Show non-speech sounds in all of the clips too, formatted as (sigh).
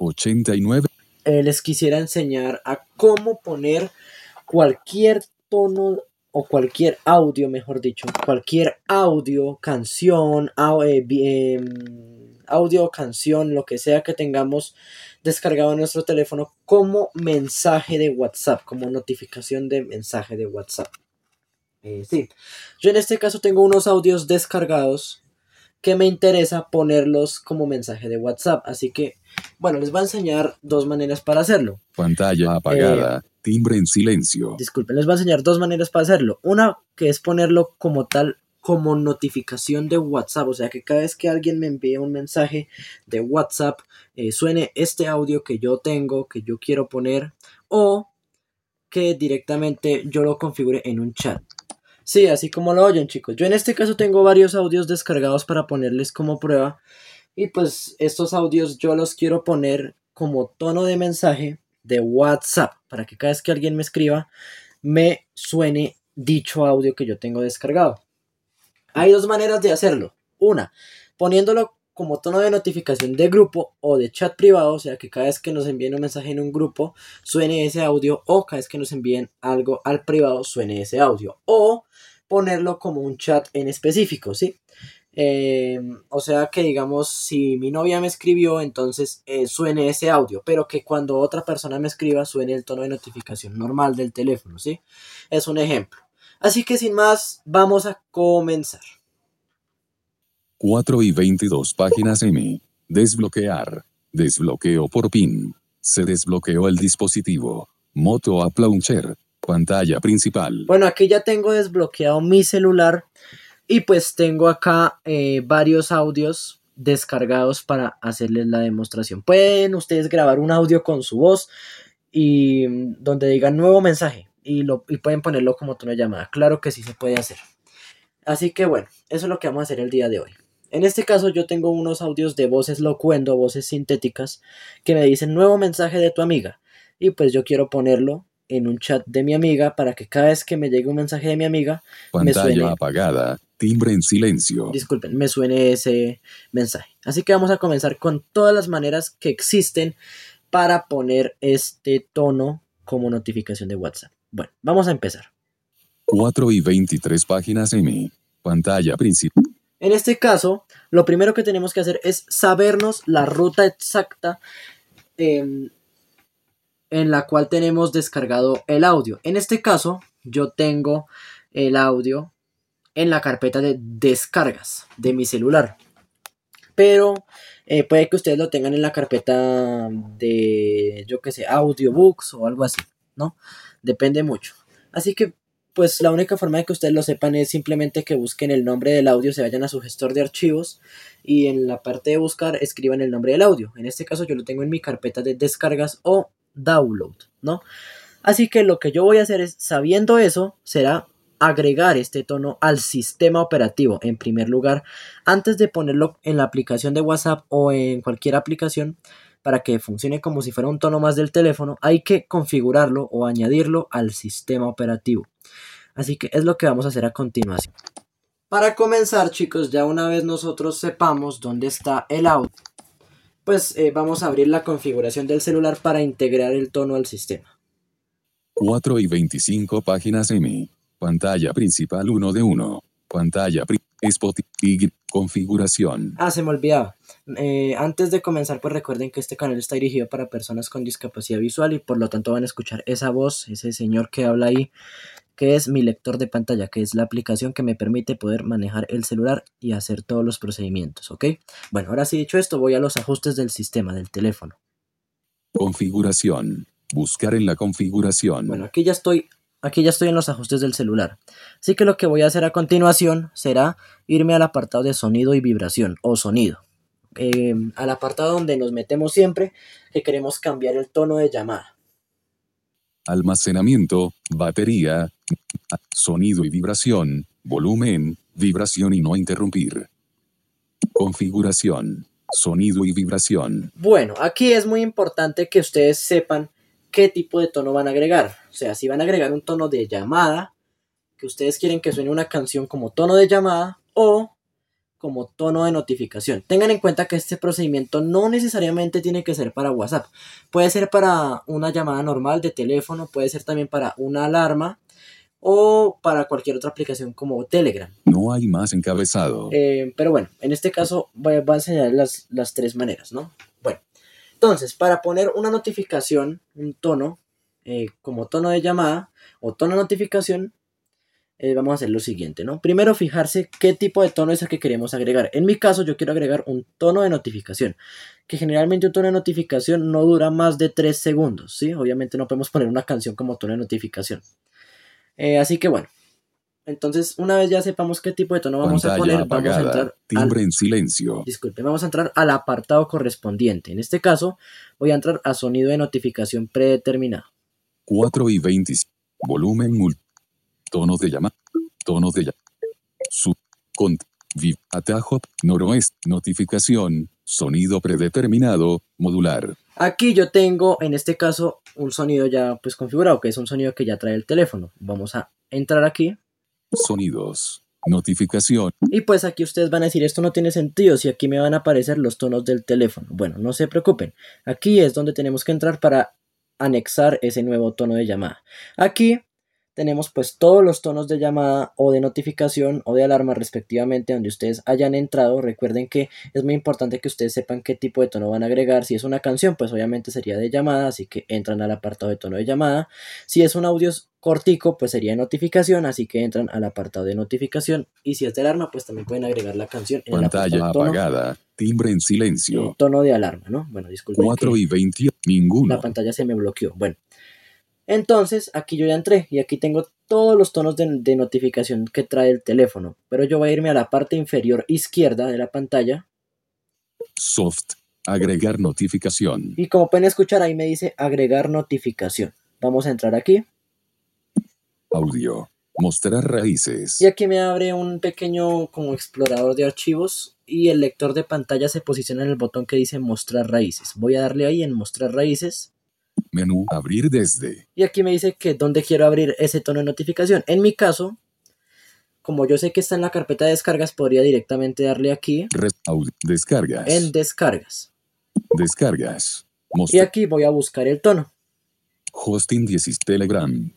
89. eh, les quisiera enseñar a cómo poner cualquier tono o cualquier audio, mejor dicho, cualquier audio, canción, eh, em, audio, canción, lo que sea que tengamos descargado en nuestro teléfono como mensaje de WhatsApp, como notificación de mensaje de WhatsApp. Eh, sí, yo en este caso tengo unos audios descargados que me interesa ponerlos como mensaje de WhatsApp, así que, bueno, les voy a enseñar dos maneras para hacerlo. Pantalla apagada. Timbre en silencio. Disculpen, les voy a enseñar dos maneras para hacerlo. Una que es ponerlo como tal, como notificación de WhatsApp. O sea que cada vez que alguien me envíe un mensaje de WhatsApp, eh, suene este audio que yo tengo, que yo quiero poner, o que directamente yo lo configure en un chat. Sí, así como lo oyen, chicos. Yo en este caso tengo varios audios descargados para ponerles como prueba. Y pues estos audios yo los quiero poner como tono de mensaje de WhatsApp para que cada vez que alguien me escriba me suene dicho audio que yo tengo descargado. Hay dos maneras de hacerlo. Una, poniéndolo como tono de notificación de grupo o de chat privado, o sea que cada vez que nos envíen un mensaje en un grupo suene ese audio o cada vez que nos envíen algo al privado suene ese audio. O ponerlo como un chat en específico, ¿sí? Eh, o sea que digamos, si mi novia me escribió, entonces eh, suene ese audio, pero que cuando otra persona me escriba suene el tono de notificación normal del teléfono, ¿sí? Es un ejemplo. Así que sin más, vamos a comenzar. 4 y 22 páginas M. Desbloquear. Desbloqueo por PIN. Se desbloqueó el dispositivo. Moto App Launcher. Pantalla principal. Bueno, aquí ya tengo desbloqueado mi celular y pues tengo acá eh, varios audios descargados para hacerles la demostración. Pueden ustedes grabar un audio con su voz y mm, donde digan nuevo mensaje y, lo, y pueden ponerlo como tono de llamada. Claro que sí se puede hacer. Así que bueno, eso es lo que vamos a hacer el día de hoy. En este caso yo tengo unos audios de voces locuendo, voces sintéticas, que me dicen nuevo mensaje de tu amiga. Y pues yo quiero ponerlo en un chat de mi amiga para que cada vez que me llegue un mensaje de mi amiga, me Pantalla suene, apagada. Timbre en silencio. disculpen, me suene ese mensaje. Así que vamos a comenzar con todas las maneras que existen para poner este tono como notificación de WhatsApp. Bueno, vamos a empezar. 4 y 23 páginas M. Pantalla principal. En este caso, lo primero que tenemos que hacer es sabernos la ruta exacta em, en la cual tenemos descargado el audio. En este caso, yo tengo el audio en la carpeta de descargas de mi celular. Pero eh, puede que ustedes lo tengan en la carpeta de, yo que sé, audiobooks o algo así, ¿no? Depende mucho. Así que, pues la única forma de que ustedes lo sepan es simplemente que busquen el nombre del audio, se vayan a su gestor de archivos y en la parte de buscar escriban el nombre del audio. En este caso yo lo tengo en mi carpeta de descargas o download, ¿no? Así que lo que yo voy a hacer es, sabiendo eso, será agregar este tono al sistema operativo en primer lugar antes de ponerlo en la aplicación de WhatsApp o en cualquier aplicación para que funcione como si fuera un tono más del teléfono hay que configurarlo o añadirlo al sistema operativo así que es lo que vamos a hacer a continuación para comenzar chicos ya una vez nosotros sepamos dónde está el audio pues eh, vamos a abrir la configuración del celular para integrar el tono al sistema 4 y 25 páginas M. Pantalla principal 1 de 1. Pantalla Spotify. Configuración. Ah, se me olvidaba. Eh, antes de comenzar, pues recuerden que este canal está dirigido para personas con discapacidad visual y por lo tanto van a escuchar esa voz, ese señor que habla ahí, que es mi lector de pantalla, que es la aplicación que me permite poder manejar el celular y hacer todos los procedimientos, ¿ok? Bueno, ahora sí dicho esto, voy a los ajustes del sistema, del teléfono. Configuración. Buscar en la configuración. Bueno, aquí ya estoy, aquí ya estoy en los ajustes del celular. Así que lo que voy a hacer a continuación será irme al apartado de sonido y vibración o sonido. eh, al apartado donde nos metemos siempre que queremos cambiar el tono de llamada. Almacenamiento, batería, sonido y vibración, volumen, vibración y no interrumpir. Configuración, sonido y vibración. Bueno, aquí es muy importante que ustedes sepan qué tipo de tono van a agregar. O sea, si van a agregar un tono de llamada, que ustedes quieren que suene una canción como tono de llamada o como tono de notificación. Tengan en cuenta que este procedimiento no necesariamente tiene que ser para WhatsApp. Puede ser para una llamada normal de teléfono, puede ser también para una alarma o para cualquier otra aplicación como Telegram. No hay más encabezado. Eh, pero bueno, en este caso voy, a enseñar las, tres maneras, ¿no? Bueno, entonces, para poner una notificación, un tono, eh, como tono de llamada o tono de notificación, eh, vamos a hacer lo siguiente, ¿no? Primero fijarse qué tipo de tono es el que queremos agregar. En mi caso yo quiero agregar un tono de notificación, que generalmente un tono de notificación no dura más de 3 segundos, ¿sí? Obviamente no podemos poner una canción como tono de notificación. Eh, así que bueno, entonces una vez ya sepamos qué tipo de tono vamos a poner, vamos a entrar timbre en silencio. Disculpe, vamos a entrar al apartado correspondiente. En este caso voy a entrar a sonido de notificación predeterminado. 4 y 20, volumen multi tonos de llama, tonos de llama, sub, cont, viv, atajo, noroeste, notificación, sonido predeterminado, modular. Aquí yo tengo, en este caso, un sonido ya pues configurado, que es un sonido que ya trae el teléfono. Vamos a entrar aquí. Sonidos. Notificación. Y pues aquí ustedes van a decir, esto no tiene sentido si aquí me van a aparecer los tonos del teléfono. Bueno, no se preocupen. Aquí es donde tenemos que entrar para anexar ese nuevo tono de llamada. Aquí tenemos pues todos los tonos de llamada o de notificación o de alarma respectivamente donde ustedes hayan entrado. Recuerden que es muy importante que ustedes sepan qué tipo de tono van a agregar. Si es una canción pues obviamente sería de llamada, así que entran al apartado de tono de llamada. Si es un audio cortico pues sería de notificación, así que entran al apartado de notificación. Y si es de alarma pues también pueden agregar la canción en Pantalla apagada, timbre en silencio. tono de alarma, ¿no? Bueno, disculpen. 4 y 20, ninguno. La pantalla se me bloqueó. Bueno. Entonces, aquí yo ya entré y aquí tengo todos los tonos de, notificación que trae el teléfono. Pero yo voy a irme a la parte inferior izquierda de la pantalla. Soft. Agregar notificación. Y como pueden escuchar, ahí me dice agregar notificación. Vamos a entrar aquí. Audio. Mostrar raíces. Y aquí me abre un pequeño como explorador de archivos y el lector de pantalla se posiciona en el botón que dice mostrar raíces. Voy a darle ahí en mostrar raíces. Menú, abrir desde. Y aquí me dice que dónde quiero abrir ese tono de notificación. En mi caso, como yo sé que está en la carpeta de descargas, podría directamente darle aquí. descargas. En descargas. Descargas. Y aquí voy a buscar el tono. Hosting 16 Telegram.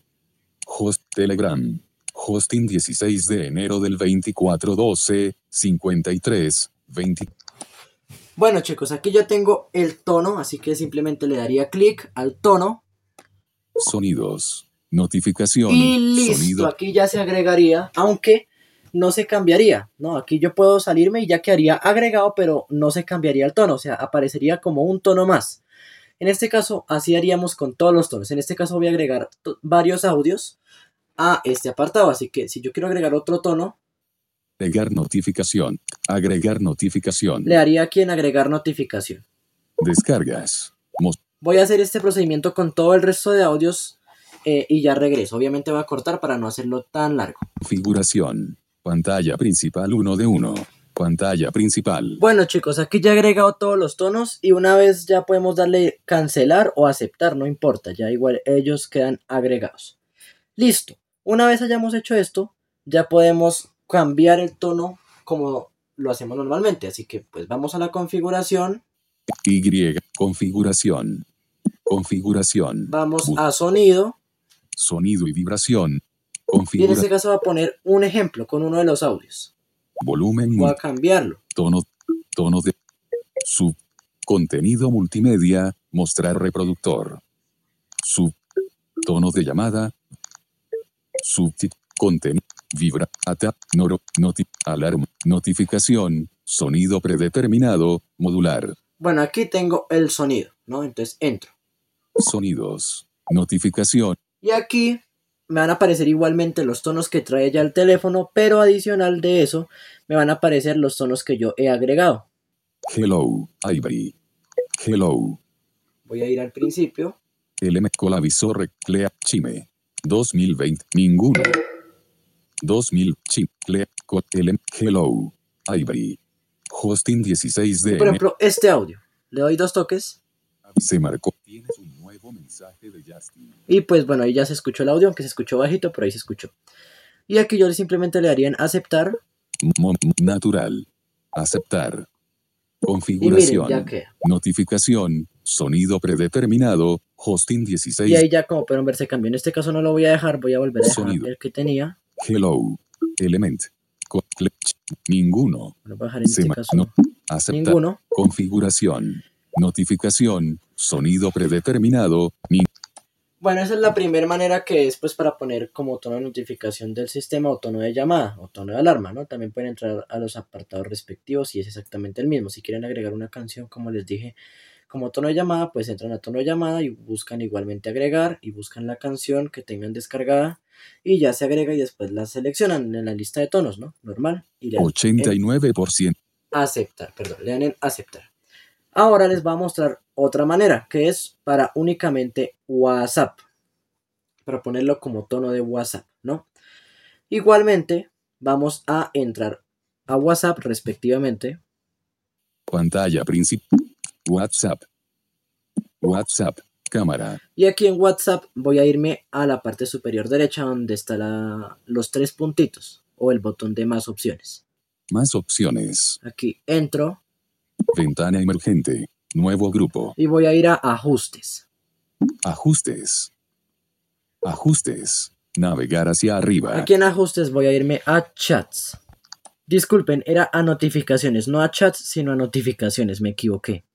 Host Telegram. Hosting 16 de enero del 2412 53 20. Bueno chicos, aquí ya tengo el tono, así que simplemente le daría clic al tono. Sonidos, notificación. Y listo, aquí ya se agregaría, aunque no se cambiaría, ¿no? Aquí yo puedo salirme y ya quedaría agregado, pero no se cambiaría el tono, o sea, aparecería como un tono más. En este caso, así haríamos con todos los tonos. En este caso voy a agregar varios audios a este apartado, así que si yo quiero agregar otro tono, Agregar notificación. Agregar notificación. Le haría aquí en agregar notificación. Descargas. Voy a hacer este procedimiento con todo el resto de audios eh, y ya regreso. Obviamente va a cortar para no hacerlo tan largo. Configuración. Pantalla principal 1 de 1. Pantalla principal. Bueno chicos, aquí ya he agregado todos los tonos y una vez ya podemos darle cancelar o aceptar, no importa, ya igual ellos quedan agregados. Listo, una vez hayamos hecho esto, ya podemos cambiar el tono como lo hacemos normalmente. Así que pues vamos a la configuración. Y, configuración. Configuración. Vamos a sonido. Sonido y vibración. y en este caso va a poner un ejemplo con uno de los audios. Volumen. Voy a cambiarlo. Tono, tono de sub. Contenido multimedia. Mostrar reproductor. Sub. Tonos de llamada. Subtip. Contenido. Vibra, ata, noro, noti, alarma, notificación, sonido predeterminado, modular. Bueno, aquí tengo el sonido, ¿no? Entonces entro. Sonidos, notificación. Y aquí me van a aparecer igualmente los tonos que trae ya el teléfono, pero adicional de eso, me van a aparecer los tonos que yo he agregado. Hello, Ivory. Hello. Voy a ir al principio. LM Colavisor Clea Chime. 2020. Ninguno. 2000. Chim. Clea. Co- LM Hello. Ivory. Hosting 16 Por de ejemplo, este audio. Le doy dos toques. Se marcó. Tienes un nuevo mensaje de Justin. Y pues bueno, ahí ya se escuchó el audio, aunque se escuchó bajito, pero ahí se escuchó. Y aquí yo simplemente le daría en aceptar. Natural. Aceptar. Configuración. miren, ya queda. Notificación. Sonido predeterminado. Hosting 16. Y ahí ya como pueden ver se cambió. En este caso no lo voy a dejar, voy a volver a dejar Sonido. el que tenía. Hello. Element. Ninguno. A dejar en este caso. no. Aceptar. Ninguno. Configuración. Notificación. Sonido predeterminado. Ni Bueno, esa es la primera manera que es pues para poner como tono de notificación del sistema o tono de llamada o tono de alarma, ¿no? También pueden entrar a los apartados respectivos y es exactamente el mismo. Si quieren agregar una canción, como les dije, como tono de llamada, pues entran a tono de llamada y buscan igualmente agregar y buscan la canción que tengan descargada y ya se agrega y después la seleccionan en la lista de tonos, ¿no? Normal. Y le dan en 89%. aceptar, perdón, le dan en aceptar. Ahora les voy a mostrar otra manera, que es para únicamente WhatsApp. Para ponerlo como tono de WhatsApp, ¿no? Igualmente, vamos a entrar a WhatsApp respectivamente. Pantalla principal. WhatsApp. WhatsApp. Cámara. Y aquí en WhatsApp voy a irme a la parte superior derecha donde están los tres puntitos o el botón de más opciones. Más opciones. Aquí entro Ventana emergente. Nuevo grupo. y voy a ir a ajustes. Ajustes. Ajustes. Navegar hacia arriba. Aquí en ajustes voy a irme a chats. Disculpen, era a notificaciones, no a chats, sino a notificaciones, me equivoqué.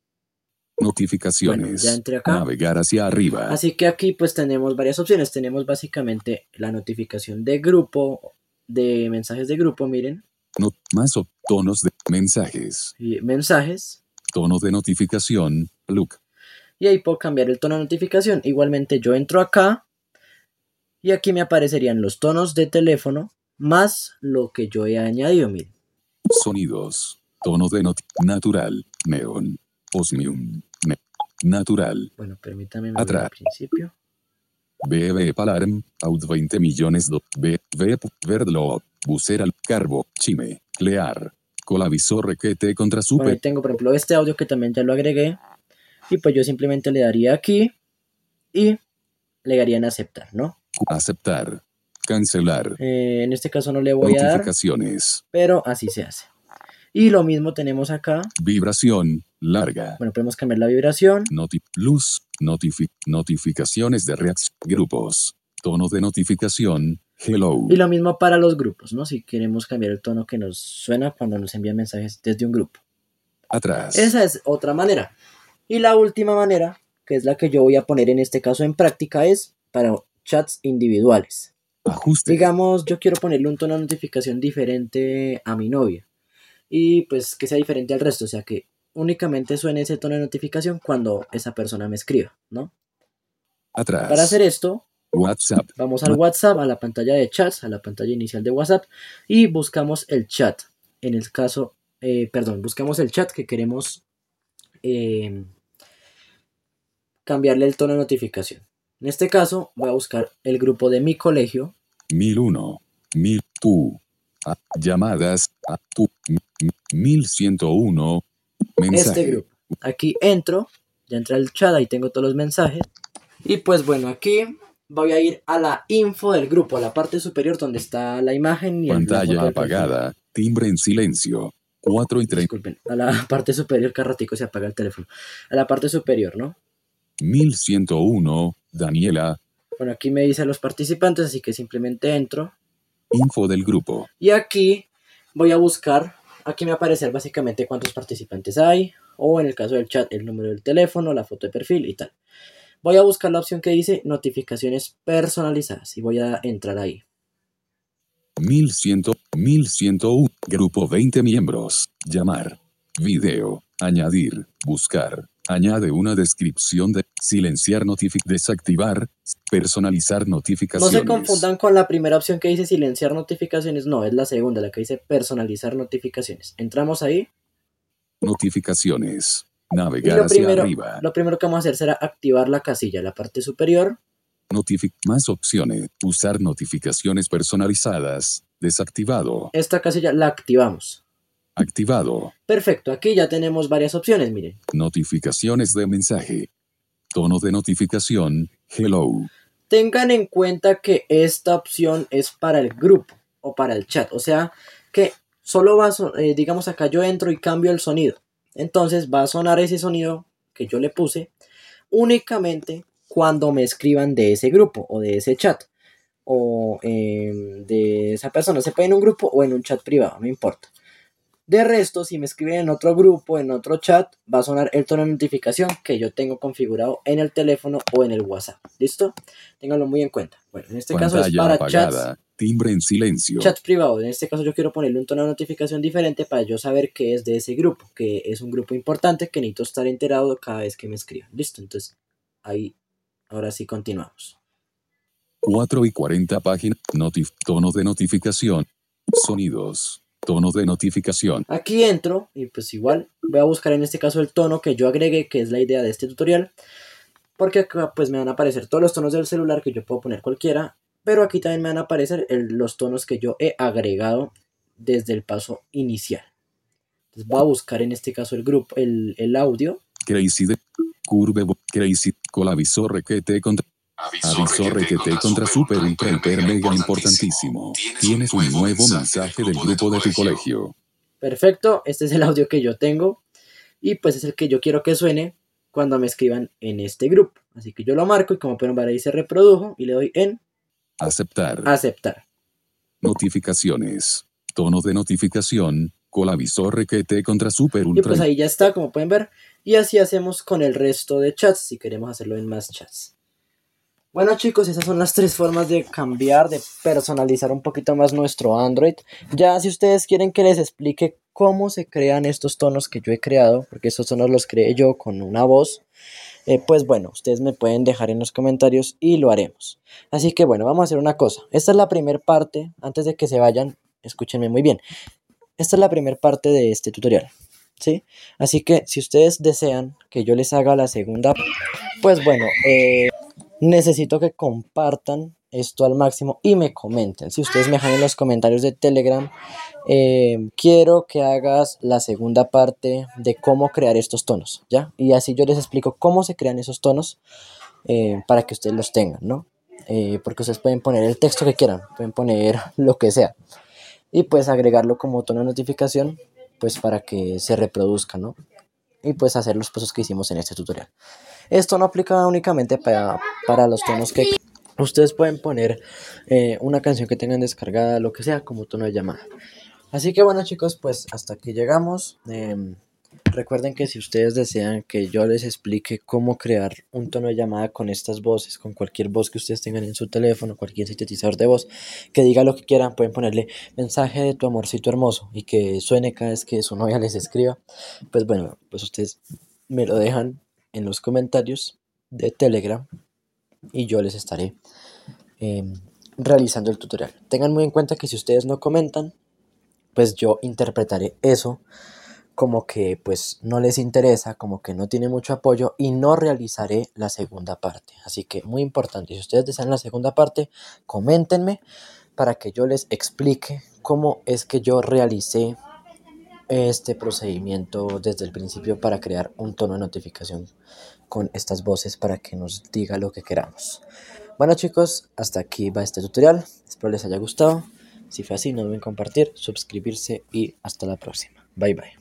Notificaciones. Bueno, ya entré acá. Navegar hacia arriba. Así que aquí pues tenemos varias opciones. Tenemos básicamente la notificación de grupo, de mensajes de grupo, miren, No- más op- tonos de mensajes. y mensajes. Tono de notificación. Look. Y ahí puedo cambiar el tono de notificación. Igualmente yo entro acá y aquí me aparecerían los tonos de teléfono más lo que yo he añadido, miren. Sonidos. Tono de not natural. Neon. Osmium. Natural. Bueno, permítame Atrás. al principio. BB Palarm. Out 20 millones. Do, B. V. Verdlo. Buceral. Carbo. Chime. Clear. Colavisor requete contra Bueno, ahí super. tengo, por ejemplo, este audio que también ya lo agregué. Y pues yo simplemente le daría aquí y le daría en aceptar, ¿no? Aceptar. Cancelar. Eh, en este caso no le voy a dar, pero así se hace. Y lo mismo tenemos acá. Vibración. Larga. Bueno, podemos cambiar la vibración. Noti luz. Notifi notificaciones de reacción. Grupos. Tono de notificación. Hello. Y lo mismo para los grupos, ¿no? Si queremos cambiar el tono que nos suena cuando nos envían mensajes desde un grupo. Atrás. Esa es otra manera. Y la última manera, que es la que yo voy a poner en este caso en práctica, es para chats individuales. Ajuste. Digamos, yo quiero ponerle un tono de notificación diferente a mi novia. Y pues que sea diferente al resto, o sea que únicamente suene ese tono de notificación cuando esa persona me escriba, ¿no? Atrás. Para hacer esto, WhatsApp. vamos al WhatsApp, a la pantalla de chats, a la pantalla inicial de WhatsApp y buscamos el chat. En el caso, eh, perdón, buscamos el chat que queremos eh, cambiarle el tono de notificación. En este caso, voy a buscar el grupo de mi colegio 1001. 1000. Tu. A- llamadas. A mi- 1101. Mensaje. este grupo. Aquí entro, ya entra el chat, ahí tengo todos los mensajes. Y pues bueno, aquí voy a ir a la info del grupo, a la parte superior donde está la imagen y Pantalla apagada. Timbre en silencio. 4 y 30. Disculpen, a la (laughs) parte superior, que a ratico se apaga el teléfono. A la parte superior, ¿no? 1101. Daniela. Bueno, aquí me dice los participantes, así que simplemente entro. Info del grupo. Y aquí voy a buscar, aquí me va a aparecer básicamente cuántos participantes hay, o en el caso del chat, el número del teléfono, la foto de perfil y tal. Voy a buscar la opción que dice notificaciones personalizadas y voy a entrar ahí. 1100. 1101. Grupo 20 miembros. Llamar. Video. Añadir. Buscar. Añade una descripción de silenciar notific desactivar personalizar No notificaciones. se confundan con la primera opción que dice silenciar notificaciones, no, es la segunda, la que dice personalizar notificaciones. Entramos ahí Notificaciones. Navegar hacia primero, arriba. lo primero que vamos a hacer será activar la casilla la parte superior. Notific más opciones. Usar notificaciones personalizadas. Desactivado. Esta casilla la activamos. Activado. Perfecto, aquí ya tenemos varias opciones, miren. Notificaciones de mensaje. Tono de notificación. Hello. Tengan en cuenta que esta opción es para el grupo o para el chat. O sea que solo va a, eh, digamos acá yo entro y cambio el sonido. Entonces va a sonar ese sonido que yo le puse únicamente cuando me escriban de ese grupo o de ese chat. O eh, de esa persona. Se puede en un grupo o en un chat privado, no importa. De resto, si me escriben en otro grupo, en otro chat, va a sonar el tono de notificación que yo tengo configurado en el teléfono o en el WhatsApp. ¿Listo? Ténganlo muy en cuenta. Bueno, en este caso es para apagada. chats, Timbre en silencio. chats privados. En este caso yo quiero ponerle un tono de notificación diferente para yo saber que es de ese grupo, que es un grupo importante que necesito estar enterado cada vez que me escriban. ¿Listo? Entonces, ahí, ahora sí continuamos. 4 y 40 páginas. Notif tono de notificación. Sonidos. Tono de notificación. Aquí entro y pues igual voy a buscar en este caso el tono que yo agregué, que es la idea de este tutorial. Porque acá pues me van a aparecer todos los tonos del celular que yo puedo poner cualquiera. Pero aquí también me van a aparecer el- los tonos que yo he agregado desde el paso inicial. Entonces voy a buscar en este caso el grupo, el, el audio. Crazy de Curve Crazy Colavisor requete contra Aviso requete contra super ultra hiper mega importantísimo. Tienes un nuevo mensaje del grupo de tu colegio. Perfecto, este es el audio que yo tengo. Y pues es el que yo quiero que suene cuando me escriban en este grupo. Así que yo lo marco y como pueden ver ahí se reprodujo y le doy en Aceptar. aceptar. Notificaciones. Tono de notificación. Colavisor requete contra super Y ultra pues ahí ya está, como pueden ver. Y así hacemos con el resto de chats, si queremos hacerlo en más chats. Bueno chicos, esas son las tres formas de cambiar, de personalizar un poquito más nuestro Android. Ya si ustedes quieren que les explique cómo se crean estos tonos que yo he creado, porque estos tonos los creé yo con una voz, eh, pues bueno, ustedes me pueden dejar en los comentarios y lo haremos. Así que bueno, vamos a hacer una cosa. Esta es la primera parte, antes de que se vayan, escúchenme muy bien. Esta es la primera parte de este tutorial. ¿sí? Así que si ustedes desean que yo les haga la segunda, pues bueno, eh, necesito que compartan esto al máximo y me comenten. Si ustedes me dejan en los comentarios de Telegram, eh, quiero que hagas la segunda parte de cómo crear estos tonos, ¿ya? Y así yo les explico cómo se crean esos tonos eh, para que ustedes los tengan, ¿no? Eh, porque ustedes pueden poner el texto que quieran, pueden poner (laughs) lo que sea. Y pues agregarlo como tono de notificación, pues para que se reproduzca, ¿no? Y pues hacer los pasos que hicimos en este tutorial. Esto no aplica únicamente para, para los tonos que ustedes pueden poner eh, una canción que tengan descargada, lo que sea, como tono de llamada. Así que bueno chicos, pues hasta aquí llegamos. Em, recuerden que si ustedes desean que yo les explique cómo crear un tono de llamada con estas voces, con cualquier voz que ustedes tengan en su teléfono, cualquier sintetizador de voz, que diga lo que quieran, pueden ponerle mensaje de tu amorcito hermoso y que suene cada vez que su novia les escriba. Pues bueno, pues ustedes me lo dejan en los comentarios de Telegram y yo les estaré em, realizando el tutorial. Tengan muy en cuenta que si ustedes no comentan, pues yo interpretaré eso como que pues no les interesa, como que no tiene mucho apoyo y no realizaré la segunda parte. Así que muy importante, si ustedes desean la segunda parte, coméntenme para que yo les explique cómo es que yo realicé este procedimiento desde el principio para crear un tono de notificación con estas voces para que nos diga lo que queramos. Bueno chicos, hasta aquí va este tutorial. Espero les haya gustado. Si fue así, no deben compartir, suscribirse y hasta la próxima. Bye bye.